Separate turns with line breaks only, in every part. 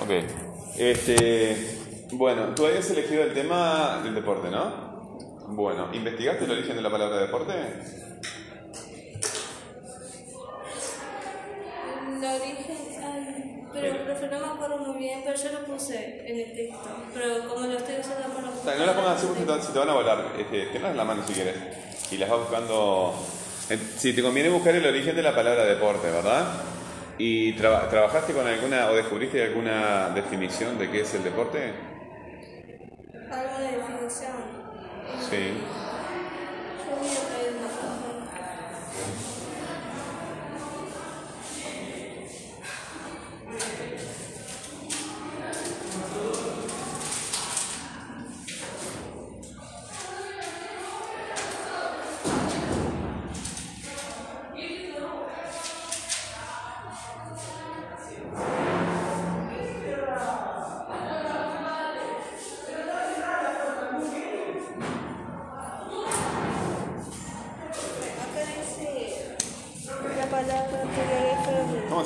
Ok. Este, bueno, tú habías elegido el tema del deporte, ¿no? Bueno, ¿investigaste el origen de la palabra deporte?
El origen, ay, pero profe, no me acuerdo muy bien, pero yo lo puse en el texto. Pero como lo estoy usando por
O sea, no las pongas así porque te, se te van a volar. Este, tenlas la mano si quieres. Y las vas buscando. Eh, Si te conviene buscar el origen de la palabra deporte, ¿verdad? ¿Y traba- trabajaste con alguna o descubriste alguna definición de qué es el deporte?
Alguna definición.
Sí.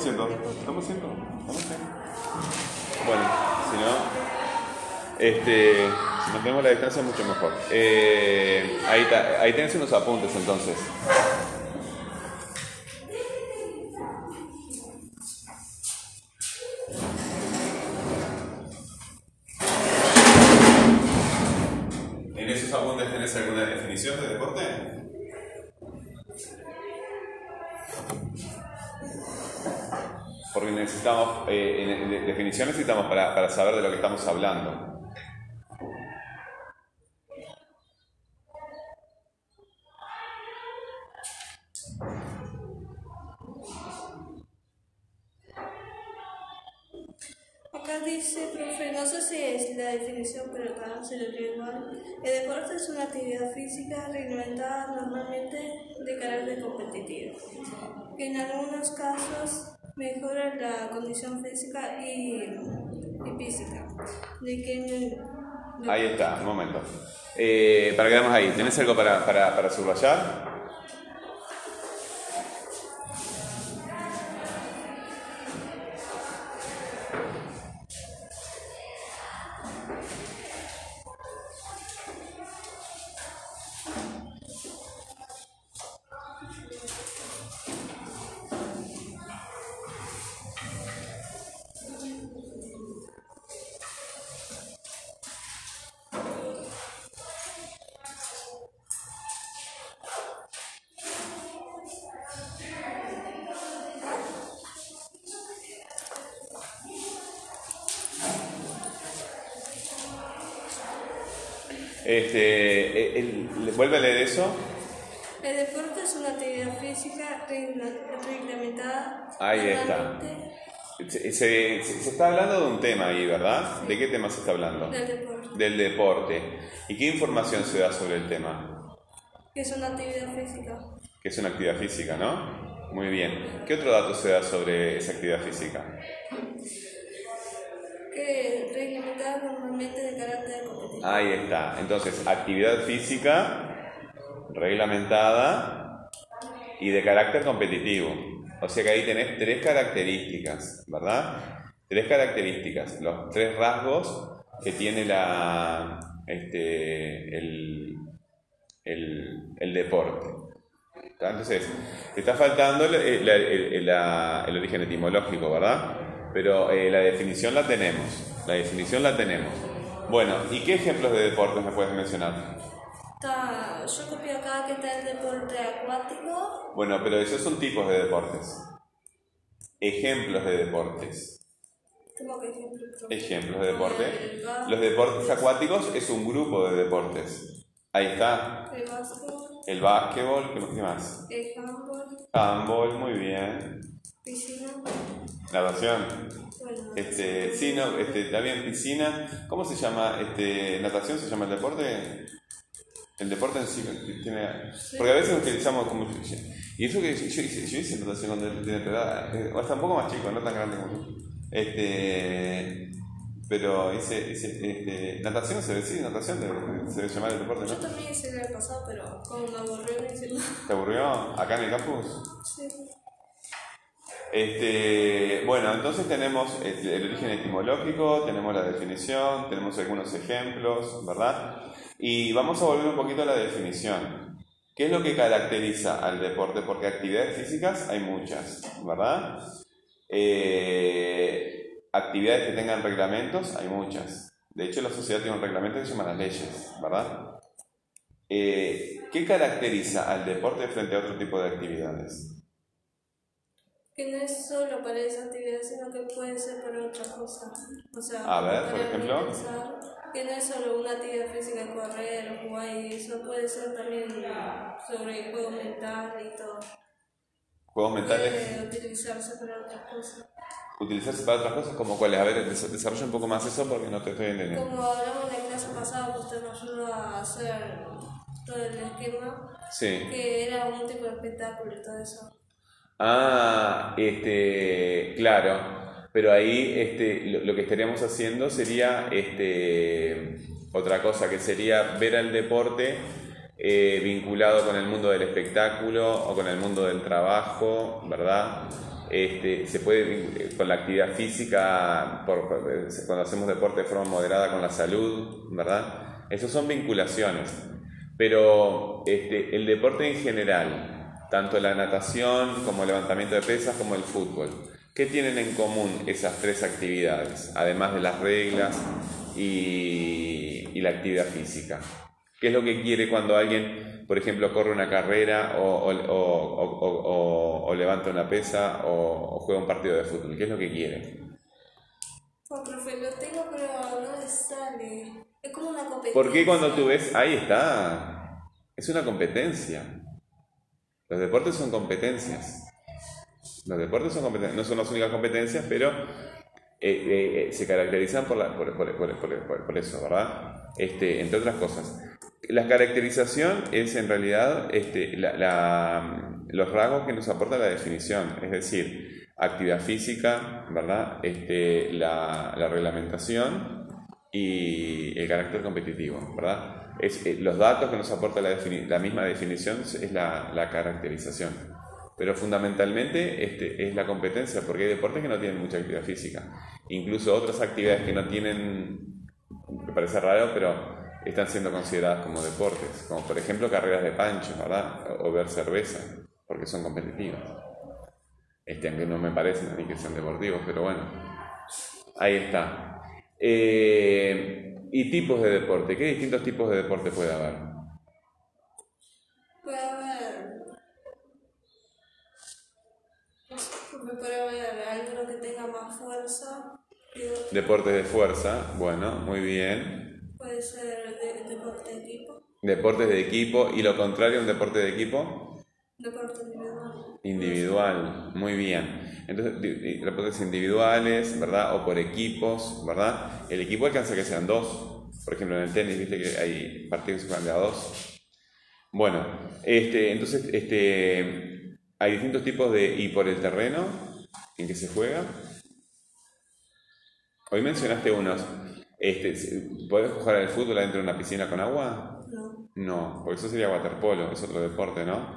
Teléfono.
¿Estamos haciendo? ¿Estamos haciendo? ¿Estamos haciendo? Bueno, si no, este, si mantenemos la distancia mucho mejor. Eh, ahí, ta- ahí tenés unos apuntes entonces. ¿En esos apuntes tenés alguna definición de deporte? Necesitamos, eh, definición necesitamos para, para saber de lo que estamos hablando.
Acá dice, profe, no sé si es la definición, pero acá se lo leo igual. El deporte es una actividad física reglamentada normalmente de carácter competitivo, en algunos casos mejora la condición física y, y física de lo-
Ahí está, un momento. Eh, para que veamos ahí, ¿tenés algo para, para, para subrayar? Este, eh, el- ¿Vuelve a leer eso?
El deporte es una actividad física regla- reglamentada
Ahí está.
normalmente
Se, se- se está hablando de un tema ahí, ¿verdad? ¿De qué tema se está hablando?
del deporte,
Del deporte. ¿Y qué información se da sobre el tema?
que es una actividad física.
Que es una actividad física, ¿no? Muy bien. ¿Qué otro dato se da sobre esa actividad física?
Que normalmente de carácter competitivo.
Ahí está. Entonces, actividad física reglamentada y de carácter competitivo. O sea que ahí tenés tres características, ¿verdad? Tres características, los tres rasgos que tiene la, este, el, el, el deporte. Entonces, te está faltando el, el- el origen etimológico, ¿verdad? Pero eh, la definición la tenemos. La definición la tenemos. Bueno, ¿y qué ejemplos de deportes me puedes mencionar?
Está, yo copié acá que está el deporte acuático,
Bueno, pero esos son tipos de deportes. Ejemplos de deportes.
como que ejemplo.
Ejemplos de deporte.
Ba-
Los deportes acuáticos es un grupo de deportes. Ahí está.
El básquetbol,
El básquetbol, ¿qué qué más?
el handball,
Handball, muy bien.
piscina,
Natación. Este, sí, no, este, también piscina. ¿Cómo se llama? Este, natación se llama el deporte. El deporte en sí tiene. Porque a veces utilizamos como. Y eso que yo, yo hice, yo hice natación cuando tenía tu edad. eh, hasta un poco más chico, no tan grande como tú. Este. Pero hice, hice este, natación se decide, natación debe- se debe llamar el deporte,
Yo también hice el año pasado, pero como me aburrió, no hice nada.
¿Te aburrió acá en el campus?
Sí.
Este, bueno, entonces tenemos el, origen etimológico, tenemos la definición, tenemos algunos ejemplos, ¿verdad? Y vamos a volver un poquito a la definición. ¿Qué es lo que caracteriza al deporte? Porque actividades físicas hay muchas, ¿verdad? Eh, actividades que tengan reglamentos hay muchas. De hecho, la sociedad tiene un reglamento que se llama las leyes, ¿verdad? Eh, ¿Qué caracteriza al deporte frente a otro tipo de actividades?
Que no es solo para esa actividad, sino que puede ser para otra cosa. O sea,
A ver, por
para
ejemplo.
pensar que no es solo una actividad física, correr o jugar, y eso puede ser también sobre juego mental y todo.
Juegos mentales,
utilizarse para otras cosas.
utilizarse para otras cosas como cuáles. A ver, des- desarrolla un poco más eso porque no te estoy entendiendo.
Como hablamos en la clase pasada, usted nos ayudó a hacer todo el esquema,
Sí.
que era un tipo de espectáculo y todo eso.
Ah, este, claro. Pero ahí este, lo, que estaríamos haciendo sería este, otra cosa, que sería ver al deporte eh, vinculado con el mundo del espectáculo o con el mundo del trabajo, ¿verdad? Este, se puede eh, con la actividad física, por- eh, cuando hacemos deporte de forma moderada con la salud, ¿verdad? Esas son vinculaciones. Pero este, el deporte en general, tanto la natación como el levantamiento de pesas como el fútbol, ¿qué tienen en común esas tres actividades, además de las reglas y, y la actividad física? ¿Qué es lo que quiere cuando alguien, por ejemplo, corre una carrera o, o- o- o- o- o levanta una pesa o, o juega un partido de fútbol? ¿Qué es lo que quiere?
Oh, profe, lo tengo, pero no me sale. Es como una competencia.
¿Por qué cuando tú ves, ahí está, es una competencia? Los deportes son competencias. Los deportes son competencias, no son las únicas competencias, pero eh, eh, eh, se caracterizan por, la- por, por- por- eso, ¿verdad? Este, entre otras cosas. La caracterización es en realidad este, la- los rasgos que nos aporta la definición, es decir, actividad física, ¿verdad? Este, la, la reglamentación y el carácter competitivo, ¿verdad? Es, eh, los datos que nos aporta la, misma definición es la, la caracterización. Pero fundamentalmente este, es la competencia, porque hay deportes que no tienen mucha actividad física. Incluso otras actividades que no tienen, me parece raro, pero están siendo consideradas como deportes, como por ejemplo carreras de pancho, ¿verdad? O, o ver cerveza, porque son competitivas. Este, aunque no me parecen ni que sean deportivos, pero bueno, ahí está. Eh, y tipos de deporte, ¿qué distintos tipos de deporte puede haber?
Puede haber. Puede haber alguno que tenga más fuerza.
Deportes de fuerza, bueno, muy bien.
Puede ser de, deporte de equipo,
Deportes de equipo y lo contrario, un deporte de equipo
deporte individual.
individual, muy bien. Entonces, deportes individuales, ¿verdad? O por equipos, ¿verdad? El equipo alcanza que sean dos. Por ejemplo, en el tenis, viste que hay partidos que se juegan de a dos. Bueno, este, entonces, este, hay distintos tipos de... ¿Y por el terreno en que se juega? Hoy mencionaste unos. Este, ¿Podés jugar al fútbol adentro de una piscina con agua?
No.
No, porque eso sería waterpolo, es otro deporte, ¿no?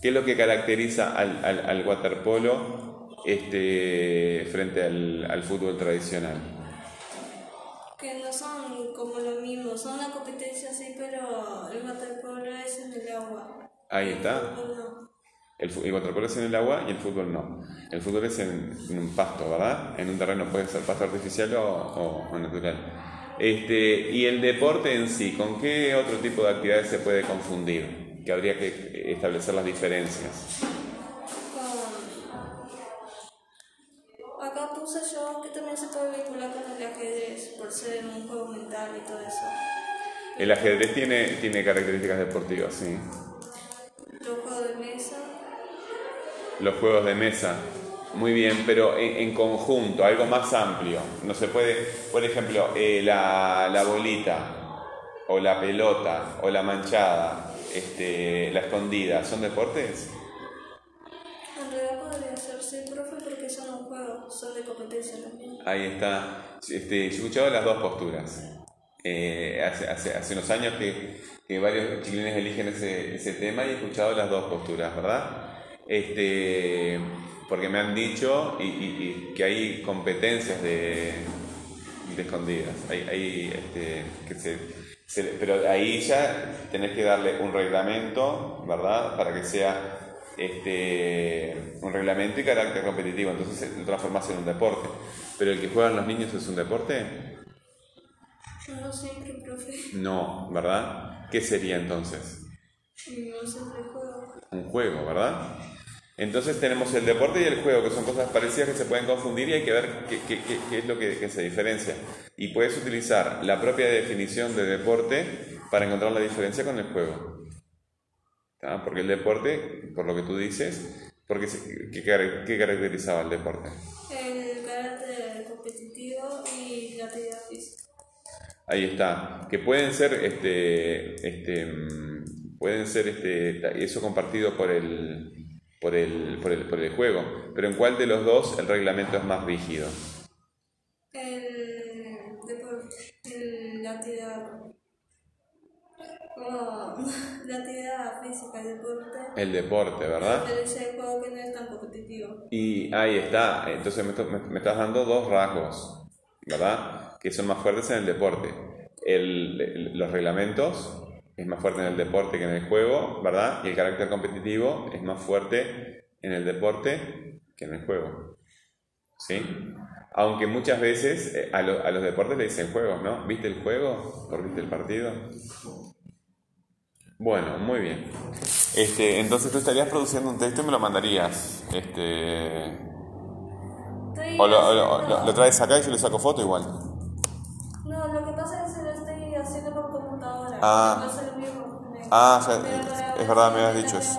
¿Qué es lo que caracteriza al, al, al waterpolo este, frente al, al fútbol tradicional?
Que no son como lo mismo, son una competencia así, pero el waterpolo es en el agua.
Ahí está.
El.
El, waterpolo es en el agua y el fútbol no. El fútbol es en, en un pasto, ¿verdad? En un terreno puede ser pasto artificial o, o- o natural. Este, y el deporte en sí, ¿con qué otro tipo de actividades se puede confundir? Que habría que establecer las diferencias.
Acá puse yo que también se puede vincular con el ajedrez, por ser un juego mental y todo eso.
El ajedrez tiene, tiene características deportivas, sí.
Los juegos de mesa,
Los juegos de mesa. Muy bien, pero en, en conjunto, algo más amplio. No se puede, por ejemplo, eh, la, la bolita, o la pelota, o la manchada, este, la escondida, ¿son deportes?
en realidad podría ser profe, porque son un juego, son de competencia también.
Ahí está. Este, yo he escuchado las dos posturas. Eh, hace, hace, hace unos años que, que varios chiquilines eligen ese, ese tema y he escuchado las dos posturas, ¿verdad? Este, porque me han dicho y, y- y que hay competencias de, escondidas. Hay, hay, este, que se, se- pero ahí ya tenés que darle un reglamento, ¿verdad? Para que sea este, un reglamento y carácter competitivo. Entonces lo transformás en un deporte. Pero el que juegan los niños es un deporte?
No qué profe.
No, ¿verdad? ¿Qué sería entonces?
No juego.
Un juego, ¿verdad? Entonces tenemos el deporte y el juego, que son cosas parecidas que se pueden confundir y hay que ver qué, qué- qué- qué es lo que, que se diferencia. Y puedes utilizar la propia definición de deporte para encontrar la diferencia con el juego. Porque el deporte, por lo que tú dices, porque ¿qué, qué caracterizaba el deporte?
El carácter competitivo y la actividad física.
Ahí está. Que pueden ser, este, este, mm, pueden ser, este, eso compartido por el, por el, por el, por el juego. Pero ¿en cuál de los dos el reglamento es más rígido?
El deporte. El, la actividad. como la actividad física, el deporte.
El deporte, ¿verdad?
Pero ese juego que no es tan competitivo.
Y ahí está. Entonces me, me- me estás dando dos rasgos, ¿verdad? Que son más fuertes en el deporte. El- los reglamentos es más fuerte en el deporte que en el juego, ¿verdad? Y el carácter competitivo es más fuerte en el deporte que en el juego. ¿Sí? Aunque muchas veces eh, a, lo- a los deportes le dicen juegos, ¿no? ¿Viste el juego? ¿Por viste el partido? Bueno, muy bien. Este, entonces tú estarías produciendo un texto y me lo mandarías. Este,
Estoy
o lo- lo traes acá y yo le saco foto igual.
No, lo que pasa es que lo estoy haciendo por computadora.
Ah. Ah, es verdad, me habías dicho eso.